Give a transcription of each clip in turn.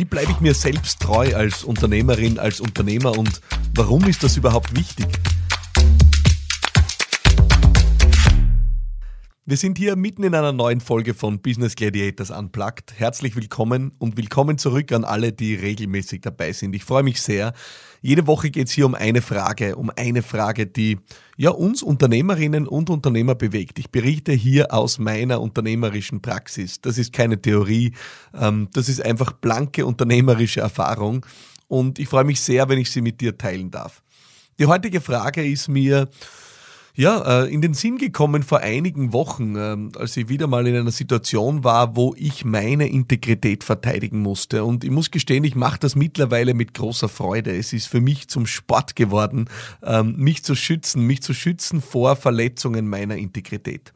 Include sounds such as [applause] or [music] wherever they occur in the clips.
Wie bleibe ich mir selbst treu als Unternehmerin, als Unternehmer und warum ist das überhaupt wichtig? Wir sind hier mitten in einer neuen Folge von Business Gladiators Unplugged. Herzlich willkommen und willkommen zurück an alle, die regelmäßig dabei sind. Ich freue mich sehr. Jede Woche geht es hier um eine Frage, um eine Frage, die ja uns Unternehmerinnen und Unternehmer bewegt. Ich berichte hier aus meiner unternehmerischen Praxis. Das ist keine Theorie, ähm, das ist einfach blanke unternehmerische Erfahrung und ich freue mich sehr, wenn ich sie mit dir teilen darf. Die heutige Frage ist mir, ja, äh, in den Sinn gekommen vor einigen Wochen, ähm, als ich wieder mal in einer Situation war, wo ich meine Integrität verteidigen musste. Und ich muss gestehen, ich mache das mittlerweile mit großer Freude. Es ist für mich zum Sport geworden, ähm, mich zu schützen, mich zu schützen vor Verletzungen meiner Integrität.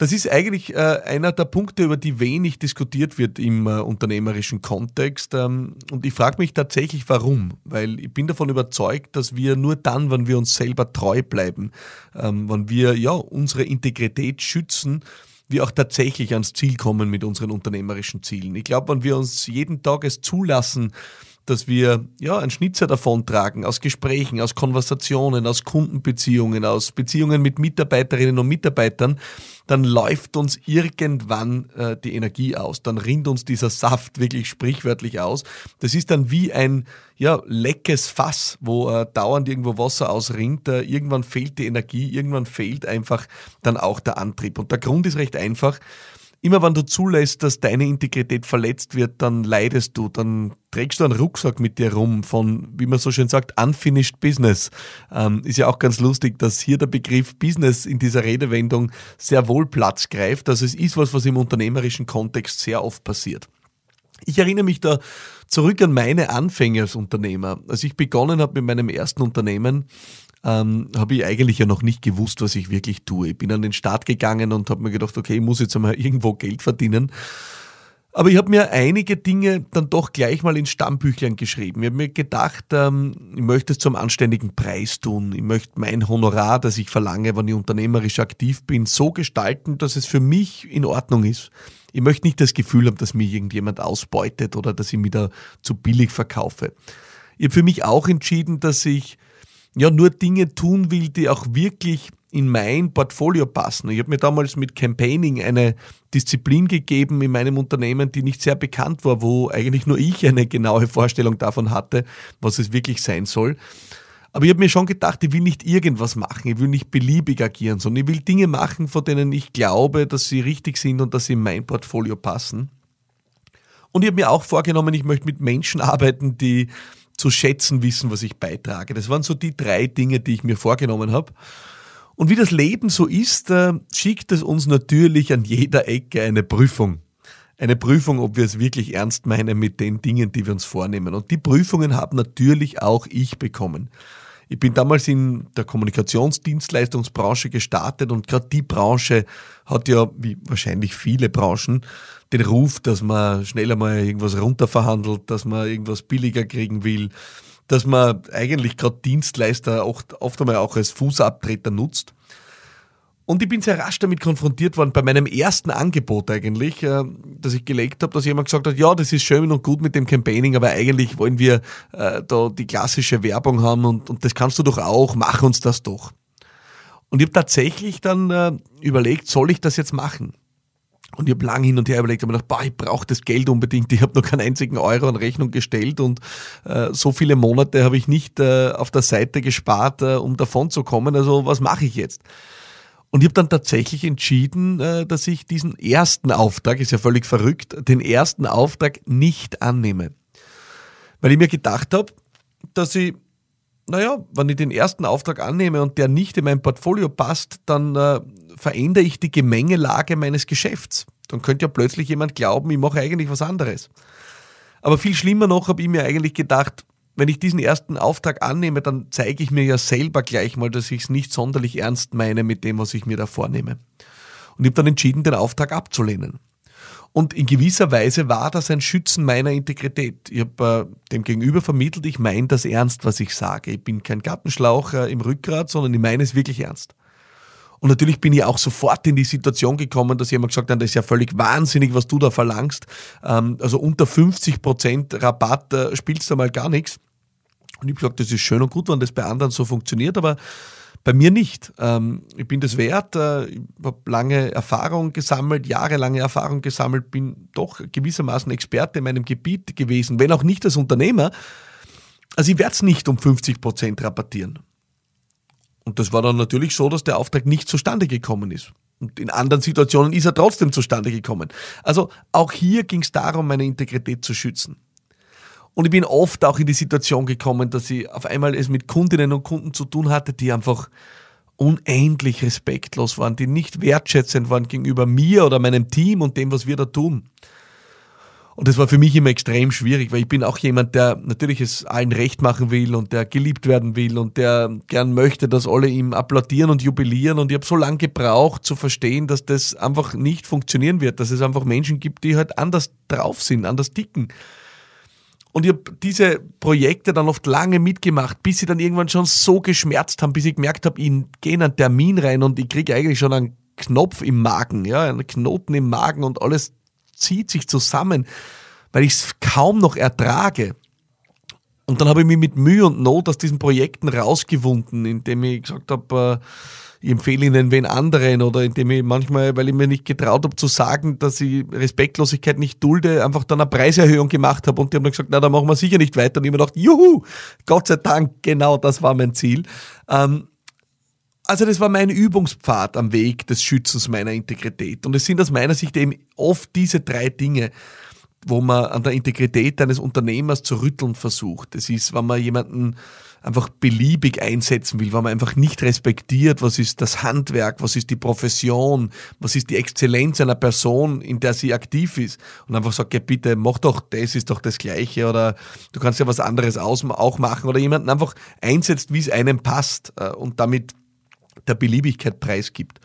Das ist eigentlich äh, einer der Punkte, über die wenig diskutiert wird im äh, unternehmerischen Kontext. Ähm, und ich frage mich tatsächlich, warum. Weil ich bin davon überzeugt, dass wir nur dann, wenn wir uns selber treu bleiben, ähm, wenn wir ja unsere Integrität schützen, wir auch tatsächlich ans Ziel kommen mit unseren unternehmerischen Zielen. Ich glaube, wenn wir uns jeden Tag es zulassen, dass wir ja einen Schnitzer davontragen aus Gesprächen, aus Konversationen, aus Kundenbeziehungen, aus Beziehungen mit Mitarbeiterinnen und Mitarbeitern, dann läuft uns irgendwann äh, die Energie aus, dann rinnt uns dieser Saft wirklich sprichwörtlich aus. Das ist dann wie ein ja, leckes Fass, wo äh, dauernd irgendwo Wasser ausrinnt. Äh, irgendwann fehlt die Energie, irgendwann fehlt einfach dann auch der Antrieb. Und der Grund ist recht einfach immer wenn du zulässt, dass deine Integrität verletzt wird, dann leidest du, dann trägst du einen Rucksack mit dir rum von, wie man so schön sagt, unfinished business. Ähm, ist ja auch ganz lustig, dass hier der Begriff Business in dieser Redewendung sehr wohl Platz greift. Also es ist was, was im unternehmerischen Kontext sehr oft passiert. Ich erinnere mich da zurück an meine Anfänge als Unternehmer. Als ich begonnen habe mit meinem ersten Unternehmen, ähm, habe ich eigentlich ja noch nicht gewusst, was ich wirklich tue. Ich bin an den Start gegangen und habe mir gedacht, okay, ich muss jetzt einmal [laughs] irgendwo Geld verdienen. Aber ich habe mir einige Dinge dann doch gleich mal in Stammbüchlein geschrieben. Ich habe mir gedacht, ähm, ich möchte es zum anständigen Preis tun. Ich möchte mein Honorar, das ich verlange, wenn ich unternehmerisch aktiv bin, so gestalten, dass es für mich in Ordnung ist. Ich möchte nicht das Gefühl haben, dass mich irgendjemand ausbeutet oder dass ich mich da zu billig verkaufe. Ich habe für mich auch entschieden, dass ich ja nur Dinge tun will, die auch wirklich in mein Portfolio passen. Ich habe mir damals mit Campaigning eine Disziplin gegeben in meinem Unternehmen, die nicht sehr bekannt war, wo eigentlich nur ich eine genaue Vorstellung davon hatte, was es wirklich sein soll. Aber ich habe mir schon gedacht, ich will nicht irgendwas machen, ich will nicht beliebig agieren, sondern ich will Dinge machen, von denen ich glaube, dass sie richtig sind und dass sie in mein Portfolio passen. Und ich habe mir auch vorgenommen, ich möchte mit Menschen [laughs] arbeiten, die zu schätzen wissen, was ich beitrage. Das waren so die drei Dinge, die ich mir vorgenommen habe. Und wie das Leben so ist, äh, schickt es uns natürlich an jeder Ecke eine Prüfung. Eine Prüfung, ob wir es wirklich ernst meinen mit den Dingen, die wir uns vornehmen. Und die Prüfungen haben natürlich auch ich bekommen. Ich bin damals in der Kommunikationsdienstleistungsbranche gestartet und gerade die Branche hat ja, wie wahrscheinlich viele Branchen, den Ruf, dass man schneller mal irgendwas runterverhandelt, dass man irgendwas billiger kriegen will, dass man eigentlich gerade Dienstleister oft, oft einmal auch als Fußabtreter nutzt. Und ich bin sehr rasch damit konfrontiert worden, bei meinem ersten Angebot eigentlich, äh, das ich gelegt habe, dass jemand gesagt hat, ja, das ist schön und gut mit dem Campaigning, aber eigentlich wollen wir äh, da die klassische Werbung haben und, und das kannst du doch auch, mach uns das doch. Und ich habe tatsächlich dann äh, überlegt, soll ich das jetzt machen? Und ich habe lang hin und her überlegt, habe mir gedacht, ich brauche das Geld unbedingt. Ich habe noch keinen einzigen Euro an Rechnung gestellt und äh, so viele Monate habe ich nicht äh, auf der Seite gespart, äh, um davon zu kommen. Also was mache ich jetzt? Und ich habe dann tatsächlich entschieden, äh, dass ich diesen ersten Auftrag, ist ja völlig verrückt, den ersten Auftrag nicht annehme. Weil ich mir gedacht habe, dass ich, naja, wenn ich den ersten Auftrag annehme und der nicht in mein Portfolio passt, dann äh, verändere ich die Gemengelage meines Geschäfts. Dann könnte ja plötzlich jemand glauben, ich mache eigentlich was anderes. Aber viel schlimmer noch habe ich mir eigentlich gedacht, wenn ich diesen ersten Auftrag annehme, dann zeige ich mir ja selber gleich mal, dass ich es nicht sonderlich ernst meine mit dem, was ich mir da vornehme. Und ich habe dann entschieden, den Auftrag abzulehnen. Und in gewisser Weise war das ein Schützen meiner Integrität. Ich habe äh, dem Gegenüber vermittelt, ich meine das ernst, was ich sage. Ich bin kein Gartenschlauch äh, im Rückgrat, sondern ich meine es wirklich ernst. Und natürlich bin ich auch sofort in die Situation gekommen, dass jemand gesagt hat, das ist ja völlig wahnsinnig, was du da verlangst. Ähm, also unter 50% Rabatt äh, spielst du mal gar nichts. Und ich habe gesagt, das ist schön und gut, wenn das bei anderen so funktioniert, aber bei mir nicht. Ähm, ich bin das wert, äh, ich habe lange Erfahrung gesammelt, jahrelange Erfahrung gesammelt, bin doch gewissermaßen Experte in meinem Gebiet gewesen, wenn auch nicht als Unternehmer. Also ich werde es nicht um 50% rabattieren. Und das war dann natürlich so, dass der Auftrag nicht zustande gekommen ist. Und in anderen Situationen ist er trotzdem zustande gekommen. Also auch hier ging es darum, meine Integrität zu schützen. Und ich bin oft auch in die Situation gekommen, dass ich auf einmal es mit Kundinnen und Kunden zu tun hatte, die einfach unendlich respektlos waren, die nicht wertschätzend waren gegenüber mir oder meinem Team und dem, was wir da tun. Und das war für mich immer extrem schwierig, weil ich bin auch jemand, der natürlich es allen recht machen will und der geliebt werden will und der gern möchte, dass alle ihm applaudieren und jubilieren. Und ich habe so lange gebraucht zu verstehen, dass das einfach nicht funktionieren wird, dass es einfach Menschen gibt, die halt anders drauf sind, anders ticken. Und ich habe diese Projekte dann oft lange mitgemacht, bis sie dann irgendwann schon so geschmerzt haben, bis ich gemerkt habe, ich gehe in einen Termin rein und ich kriege eigentlich schon einen Knopf im Magen, ja, einen Knoten im Magen und alles zieht sich zusammen, weil ich es kaum noch ertrage. Und dann habe ich mich mit Mühe und Not aus diesen Projekten rausgewunden, indem ich gesagt habe, äh, ich empfehle ihnen wen anderen oder indem ich manchmal, weil ich mir nicht getraut habe zu sagen, dass ich Respektlosigkeit nicht dulde, einfach dann eine Preiserhöhung gemacht habe und die haben dann gesagt, na, da machen wir sicher nicht weiter. Und ich mir gedacht, juhu, Gott sei Dank, genau das war mein Ziel. Ähm, also das war mein Übungspfad am Weg des Schützens meiner Integrität. Und es sind aus meiner Sicht eben oft diese drei Dinge, wo man an der Integrität eines Unternehmers zu rütteln versucht. Das ist, wenn man jemanden einfach beliebig einsetzen will, wenn man einfach nicht respektiert, was ist das Handwerk, was ist die Profession, was ist die Exzellenz einer Person, in der sie aktiv ist und einfach sagt, ja bitte, mach doch das, ist doch das Gleiche oder du kannst ja was anderes auch machen oder jemanden einfach einsetzt, wie es einem passt äh, und damit der Beliebigkeit preisgibt.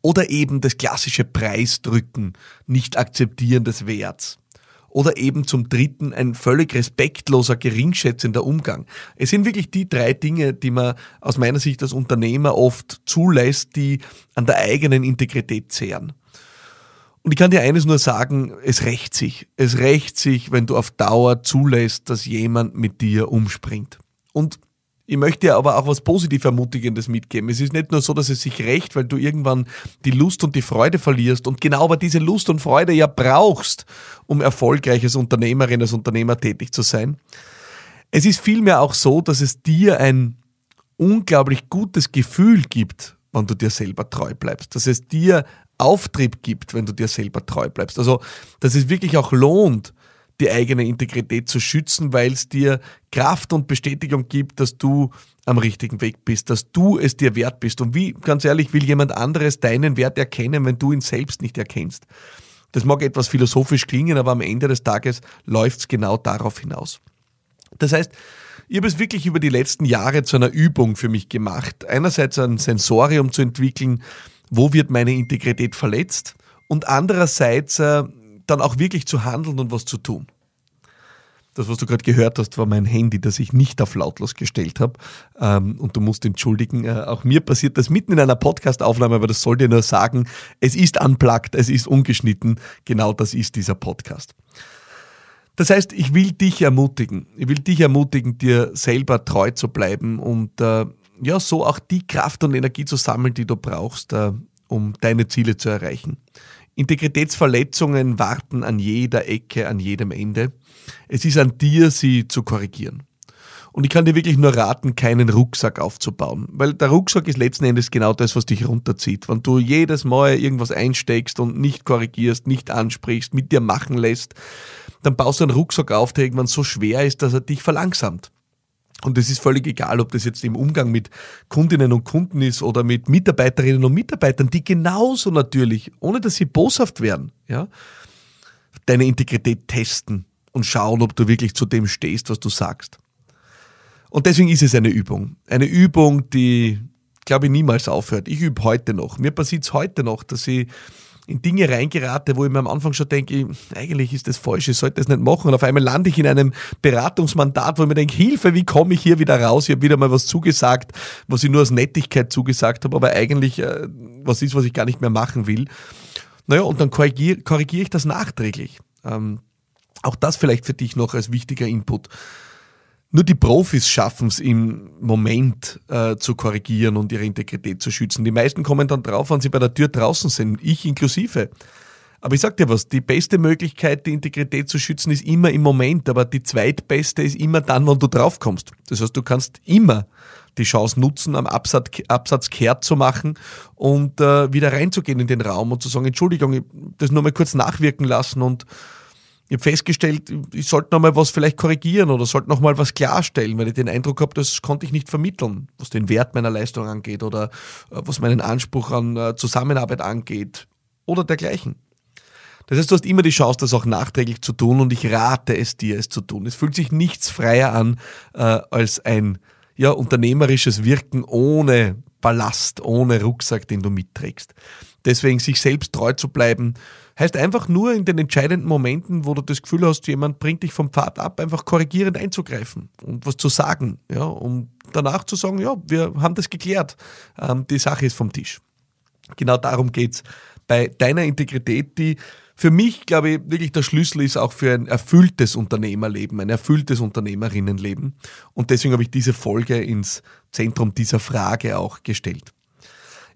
Oder eben das klassische Preisdrücken, nicht akzeptieren des Werts oder eben zum dritten ein völlig respektloser, geringschätzender Umgang. Es sind wirklich die drei Dinge, die man aus meiner Sicht als Unternehmer oft zulässt, die an der eigenen Integrität zehren. Und ich kann dir eines nur sagen, es rächt sich. Es rächt sich, wenn du auf Dauer zulässt, dass jemand mit dir umspringt. Und ich möchte dir aber auch was positiv Ermutigendes mitgeben. Es ist nicht nur so, dass es sich rächt, weil du irgendwann die Lust und die Freude verlierst und genau aber diese Lust und Freude ja brauchst, um erfolgreich als Unternehmerin, als Unternehmer tätig zu sein. Es ist vielmehr auch so, dass es dir ein unglaublich gutes Gefühl gibt, wenn du dir selber treu bleibst. Dass es dir Auftrieb gibt, wenn du dir selber treu bleibst. Also, dass es wirklich auch lohnt, die eigene Integrität zu schützen, weil es dir Kraft und Bestätigung gibt, dass du am richtigen Weg bist, dass du es dir wert bist. Und wie, ganz ehrlich, will jemand anderes deinen Wert erkennen, wenn du ihn selbst nicht erkennst? Das mag etwas philosophisch klingen, aber am Ende des Tages läuft es genau darauf hinaus. Das heißt, ich habe es wirklich über die letzten Jahre zu einer Übung für mich gemacht. Einerseits ein Sensorium zu entwickeln, wo wird meine Integrität verletzt und andererseits äh, dann auch wirklich zu handeln und was zu tun. Das, was du gerade gehört hast, war mein Handy, das ich nicht auf lautlos gestellt habe. Ähm, und du musst entschuldigen, äh, auch mir passiert das mitten in einer Podcast-Aufnahme, aber das soll dir nur sagen, es ist unplugged, es ist ungeschnitten. Genau das ist dieser Podcast. Das heißt, ich will dich ermutigen. Ich will dich ermutigen, dir selber treu zu bleiben und äh, ja, so auch die Kraft und Energie zu sammeln, die du brauchst, äh, um deine Ziele zu erreichen. Integritätsverletzungen warten an jeder Ecke, an jedem Ende. Es ist an dir, sie zu korrigieren. Und ich kann dir wirklich nur raten, keinen Rucksack aufzubauen. Weil der Rucksack ist letzten Endes genau das, was dich runterzieht. Wenn du jedes Mal irgendwas einsteckst und nicht korrigierst, nicht ansprichst, mit dir machen lässt, dann baust du einen Rucksack auf, der irgendwann so schwer ist, dass er dich verlangsamt. Und es ist völlig egal, ob das jetzt im Umgang mit Kundinnen und Kunden ist oder mit Mitarbeiterinnen und Mitarbeitern, die genauso natürlich, ohne dass sie boshaft werden, ja, deine Integrität testen und schauen, ob du wirklich zu dem stehst, was du sagst. Und deswegen ist es eine Übung. Eine Übung, die, glaube ich, niemals aufhört. Ich übe heute noch. Mir passiert es heute noch, dass ich in Dinge reingerate, wo ich mir am Anfang schon denke, eigentlich ist das falsch, ich sollte das nicht machen. Und auf einmal lande ich in einem Beratungsmandat, wo ich mir denke, Hilfe, wie komme ich hier wieder raus? Ich habe wieder mal was zugesagt, was ich nur aus Nettigkeit zugesagt habe, aber eigentlich äh, was ist, was ich gar nicht mehr machen will. Naja, und dann korrigiere korrigier ich das nachträglich. Ähm, auch das vielleicht für dich noch als wichtiger Input. Nur die Profis schaffen es im Moment äh, zu korrigieren und ihre Integrität zu schützen. Die meisten kommen dann drauf, wenn sie bei der Tür draußen sind, ich inklusive. Aber ich sag dir was, die beste Möglichkeit, die Integrität zu schützen, ist immer im Moment, aber die zweitbeste ist immer dann, wenn du draufkommst. Das heißt, du kannst immer die Chance nutzen, am Absatz, Absatz kehrt zu machen und äh, wieder reinzugehen in den Raum und zu sagen, Entschuldigung, das nur mal kurz nachwirken lassen und ich habe festgestellt, ich sollte noch mal was vielleicht korrigieren oder sollte noch mal was klarstellen, weil ich den Eindruck habe, das konnte ich nicht vermitteln, was den Wert meiner Leistung angeht oder äh, was meinen Anspruch an äh, Zusammenarbeit angeht oder dergleichen. Das heißt, du hast immer die Chance, das auch nachträglich zu tun und ich rate es dir, es zu tun. Es fühlt sich nichts freier an äh, als ein ja, unternehmerisches Wirken ohne Ballast, ohne Rucksack, den du mitträgst. Deswegen sich selbst treu zu bleiben, heißt einfach nur in den entscheidenden Momenten, wo du das Gefühl hast, jemand bringt dich vom Pfad ab, einfach korrigierend einzugreifen und was zu sagen, ja, um danach zu sagen, ja, wir haben das geklärt, ähm, die Sache ist vom Tisch. Genau darum geht's bei deiner Integrität, die für mich, glaube ich, wirklich der Schlüssel ist auch für ein erfülltes Unternehmerleben, ein erfülltes Unternehmerinnenleben. Und deswegen habe ich diese Folge ins Zentrum dieser Frage auch gestellt.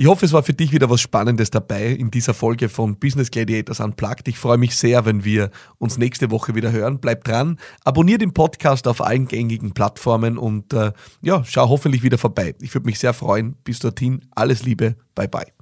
Ich hoffe, es war für dich wieder was Spannendes dabei in dieser Folge von Business Gladiators Unplugged. Ich freue mich sehr, wenn wir uns nächste Woche wieder hören. Bleib dran, abonniere den Podcast auf allen gängigen Plattformen und äh, ja, schau hoffentlich wieder vorbei. Ich würde mich sehr freuen. Bis dorthin, alles Liebe, bye bye.